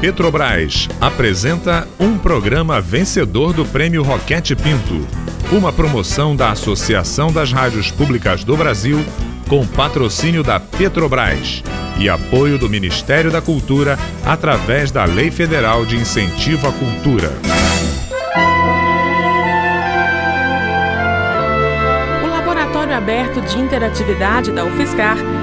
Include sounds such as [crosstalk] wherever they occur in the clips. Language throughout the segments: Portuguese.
Petrobras apresenta um programa vencedor do Prêmio Roquete Pinto, uma promoção da Associação das Rádios Públicas do Brasil com patrocínio da Petrobras e apoio do Ministério da Cultura através da Lei Federal de Incentivo à Cultura. aberto de interatividade da UFSCar,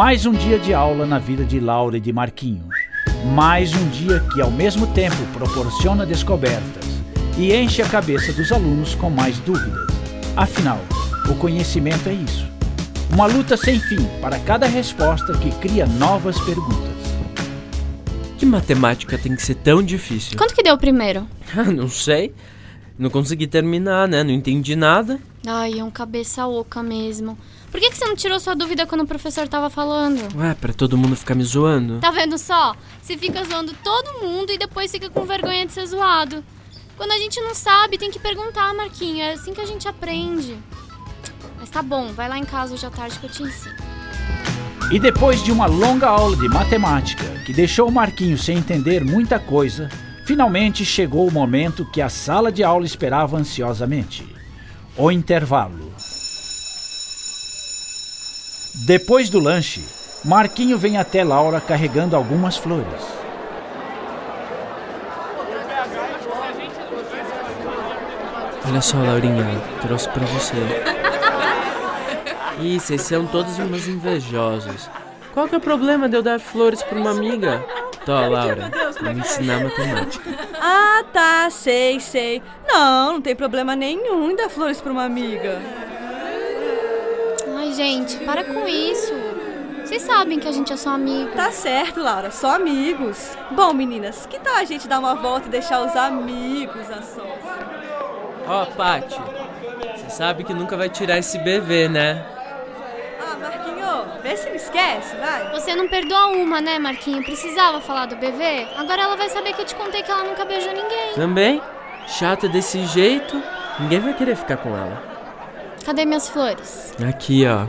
Mais um dia de aula na vida de Laura e de Marquinho. Mais um dia que, ao mesmo tempo, proporciona descobertas e enche a cabeça dos alunos com mais dúvidas. Afinal, o conhecimento é isso. Uma luta sem fim para cada resposta que cria novas perguntas. Que matemática tem que ser tão difícil? Quanto que deu primeiro? [laughs] Não sei. Não consegui terminar, né? Não entendi nada. Ai, é um cabeça oca mesmo. Por que, que você não tirou sua dúvida quando o professor tava falando? Ué, pra todo mundo ficar me zoando? Tá vendo só? Você fica zoando todo mundo e depois fica com vergonha de ser zoado. Quando a gente não sabe, tem que perguntar, Marquinho. É assim que a gente aprende. Mas tá bom, vai lá em casa hoje à tarde que eu te ensino. E depois de uma longa aula de matemática, que deixou o Marquinho sem entender muita coisa, finalmente chegou o momento que a sala de aula esperava ansiosamente: o intervalo. Depois do lanche, Marquinho vem até Laura carregando algumas flores. Olha só, Laurinha, trouxe pra você. [laughs] Ih, vocês são todos umas invejosas. Qual que é o problema de eu dar flores pra uma amiga? Tô, Laura, pra me ensinar matemática. Ah, tá, sei, sei. Não, não tem problema nenhum em dar flores pra uma amiga gente, para com isso. Vocês sabem que a gente é só amigo. Tá certo, Laura, só amigos. Bom, meninas, que tal a gente dar uma volta e deixar os amigos a sós? Ó, oh, Paty, você sabe que nunca vai tirar esse BV, né? Ah, Marquinho, vê se me esquece, vai. Você não perdoa uma, né, Marquinho? Precisava falar do BV? Agora ela vai saber que eu te contei que ela nunca beijou ninguém. Também? Chata desse jeito, ninguém vai querer ficar com ela. Cadê minhas flores? Aqui, ó.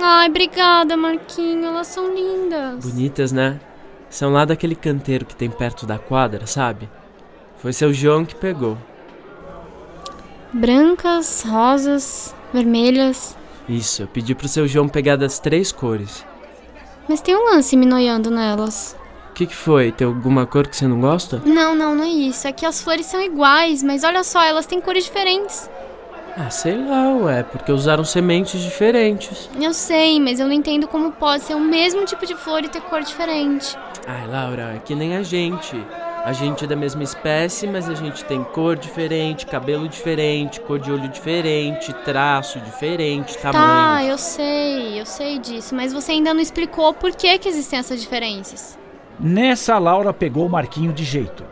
Ai, obrigada, Marquinho. Elas são lindas. Bonitas, né? São lá daquele canteiro que tem perto da quadra, sabe? Foi seu João que pegou. Brancas, rosas, vermelhas. Isso, eu pedi pro seu João pegar das três cores. Mas tem um lance me noiando nelas. O que, que foi? Tem alguma cor que você não gosta? Não, não, não é isso. É que as flores são iguais, mas olha só, elas têm cores diferentes. Ah, sei lá, ué, porque usaram sementes diferentes. Eu sei, mas eu não entendo como pode ser o mesmo tipo de flor e ter cor diferente. Ai, Laura, é que nem a gente. A gente é da mesma espécie, mas a gente tem cor diferente, cabelo diferente, cor de olho diferente, traço diferente, tamanho. Tá, eu sei, eu sei disso, mas você ainda não explicou por que, que existem essas diferenças. Nessa, Laura pegou o Marquinho de jeito.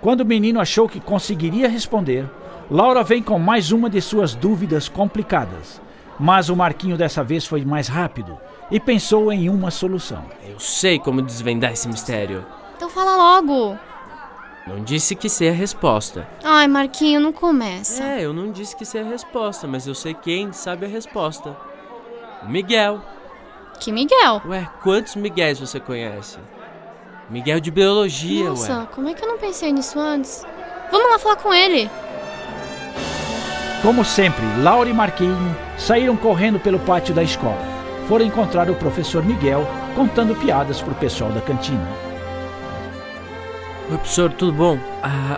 Quando o menino achou que conseguiria responder, Laura vem com mais uma de suas dúvidas complicadas, mas o Marquinho dessa vez foi mais rápido e pensou em uma solução. Eu sei como desvendar esse mistério. Então fala logo. Não disse que sei a resposta. Ai, Marquinho, não começa. É, eu não disse que sei a resposta, mas eu sei quem sabe a resposta. O Miguel. Que Miguel? Ué, quantos Miguéis você conhece? Miguel de biologia, Nossa, ué. Nossa, como é que eu não pensei nisso antes? Vamos lá falar com ele. Como sempre, Laura e Marquinho saíram correndo pelo pátio da escola. Foram encontrar o professor Miguel contando piadas pro pessoal da cantina. Oi, professor, tudo bom?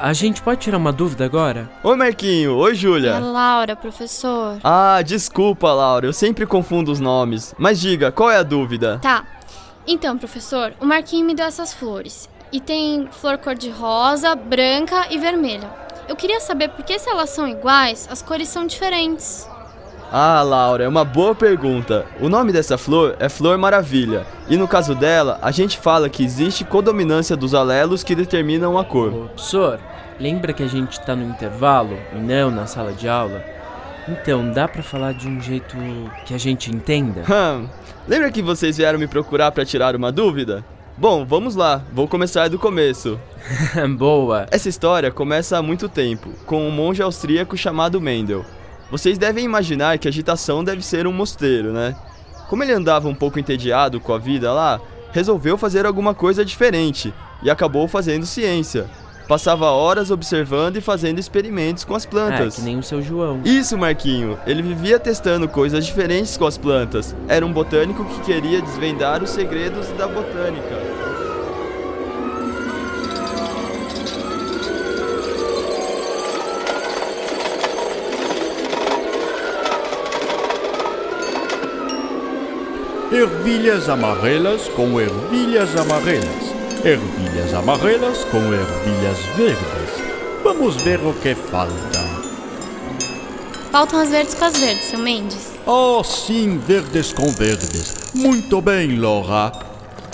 a gente pode tirar uma dúvida agora? Oi, Marquinho. Oi, Júlia. É Laura, professor. Ah, desculpa, Laura. Eu sempre confundo os nomes. Mas diga, qual é a dúvida? Tá. Então, professor, o Marquinho me deu essas flores. E tem flor cor-de-rosa, branca e vermelha. Eu queria saber por que se elas são iguais, as cores são diferentes. Ah, Laura, é uma boa pergunta. O nome dessa flor é Flor Maravilha. E no caso dela, a gente fala que existe codominância dos alelos que determinam a cor. Ô, professor, lembra que a gente tá no intervalo e não na sala de aula? Então, dá pra falar de um jeito que a gente entenda? Hum, lembra que vocês vieram me procurar para tirar uma dúvida? Bom, vamos lá, vou começar do começo. [laughs] Boa! Essa história começa há muito tempo, com um monge austríaco chamado Mendel. Vocês devem imaginar que a agitação deve ser um mosteiro, né? Como ele andava um pouco entediado com a vida lá, resolveu fazer alguma coisa diferente e acabou fazendo ciência. Passava horas observando e fazendo experimentos com as É, plantas. que nem o seu João. Isso, Marquinho. Ele vivia testando coisas diferentes com as plantas. Era um botânico que queria desvendar os segredos da botânica. Ervilhas amarelas com ervilhas amarelas. Ervilhas amarelas com ervilhas verdes. Vamos ver o que falta. Faltam as verdes com as verdes, seu Mendes. Oh, sim, verdes com verdes. Muito bem, Laura.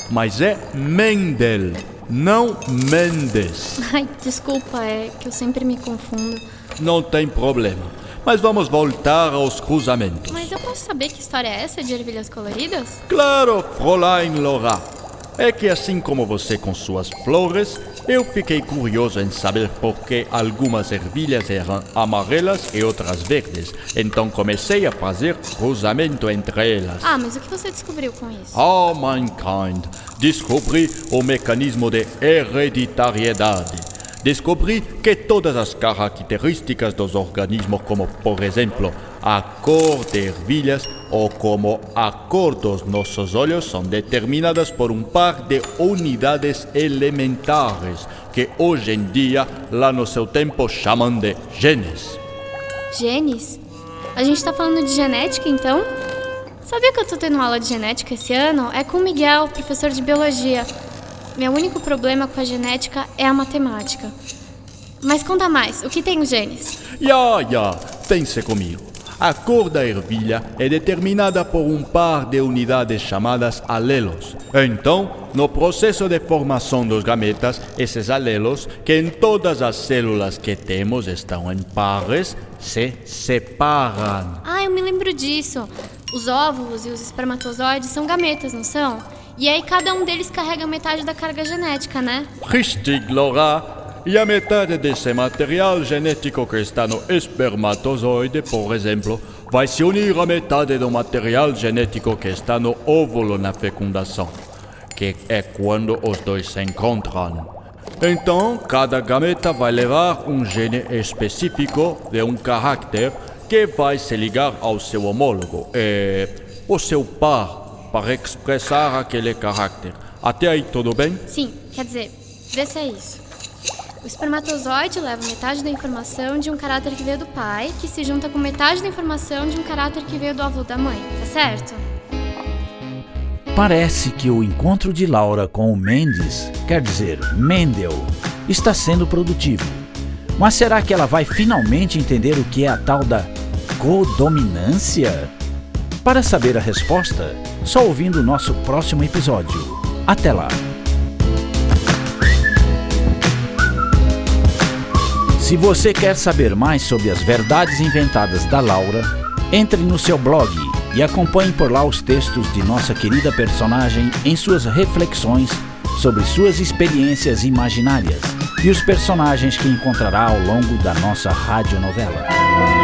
Mas é Mendel, não Mendes. Ai, desculpa, é que eu sempre me confundo. Não tem problema. Mas vamos voltar aos cruzamentos. Mas eu posso saber que história é essa de ervilhas coloridas? Claro, Fräulein Laura. É que assim como você com suas flores, eu fiquei curioso em saber por que algumas ervilhas eram amarelas e outras verdes. Então comecei a fazer cruzamento entre elas. Ah, mas o que você descobriu com isso? Oh, mankind, descobri o mecanismo de hereditariedade. Descobri que todas as características dos organismos, como por exemplo a cor de ervilhas ou como a cor dos nossos olhos, são determinadas por um par de unidades elementares que hoje em dia, lá no seu tempo, chamam de genes. Genes? A gente tá falando de genética, então? Sabia que eu tô tendo aula de genética esse ano? É com o Miguel, professor de biologia. Meu único problema com a genética é a matemática. Mas conta mais, o que tem os genes? Ya, ya, pense comigo. A cor da ervilha é determinada por um par de unidades chamadas alelos. Então, no processo de formação dos gametas, esses alelos, que em todas as células que temos estão em pares, se separam. Ah, eu me lembro disso. Os óvulos e os espermatozoides são gametas, não são? E aí cada um deles carrega metade da carga genética, né? Richtig, Laura. E a metade desse material genético que está no espermatozoide, por exemplo, vai se unir à metade do material genético que está no óvulo na fecundação, que é quando os dois se encontram. Então, cada gameta vai levar um gene específico de um caráter que vai se ligar ao seu homólogo, e o seu par, para expressar aquele caráter. Até aí tudo bem? Sim, quer dizer, vê se é isso. O espermatozoide leva metade da informação de um caráter que veio do pai, que se junta com metade da informação de um caráter que veio do avô da mãe, tá certo? Parece que o encontro de Laura com o Mendes, quer dizer, Mendel, está sendo produtivo. Mas será que ela vai finalmente entender o que é a tal da codominância? Para saber a resposta, só ouvindo o nosso próximo episódio. Até lá! Se você quer saber mais sobre as verdades inventadas da Laura, entre no seu blog e acompanhe por lá os textos de nossa querida personagem em suas reflexões sobre suas experiências imaginárias e os personagens que encontrará ao longo da nossa radionovela.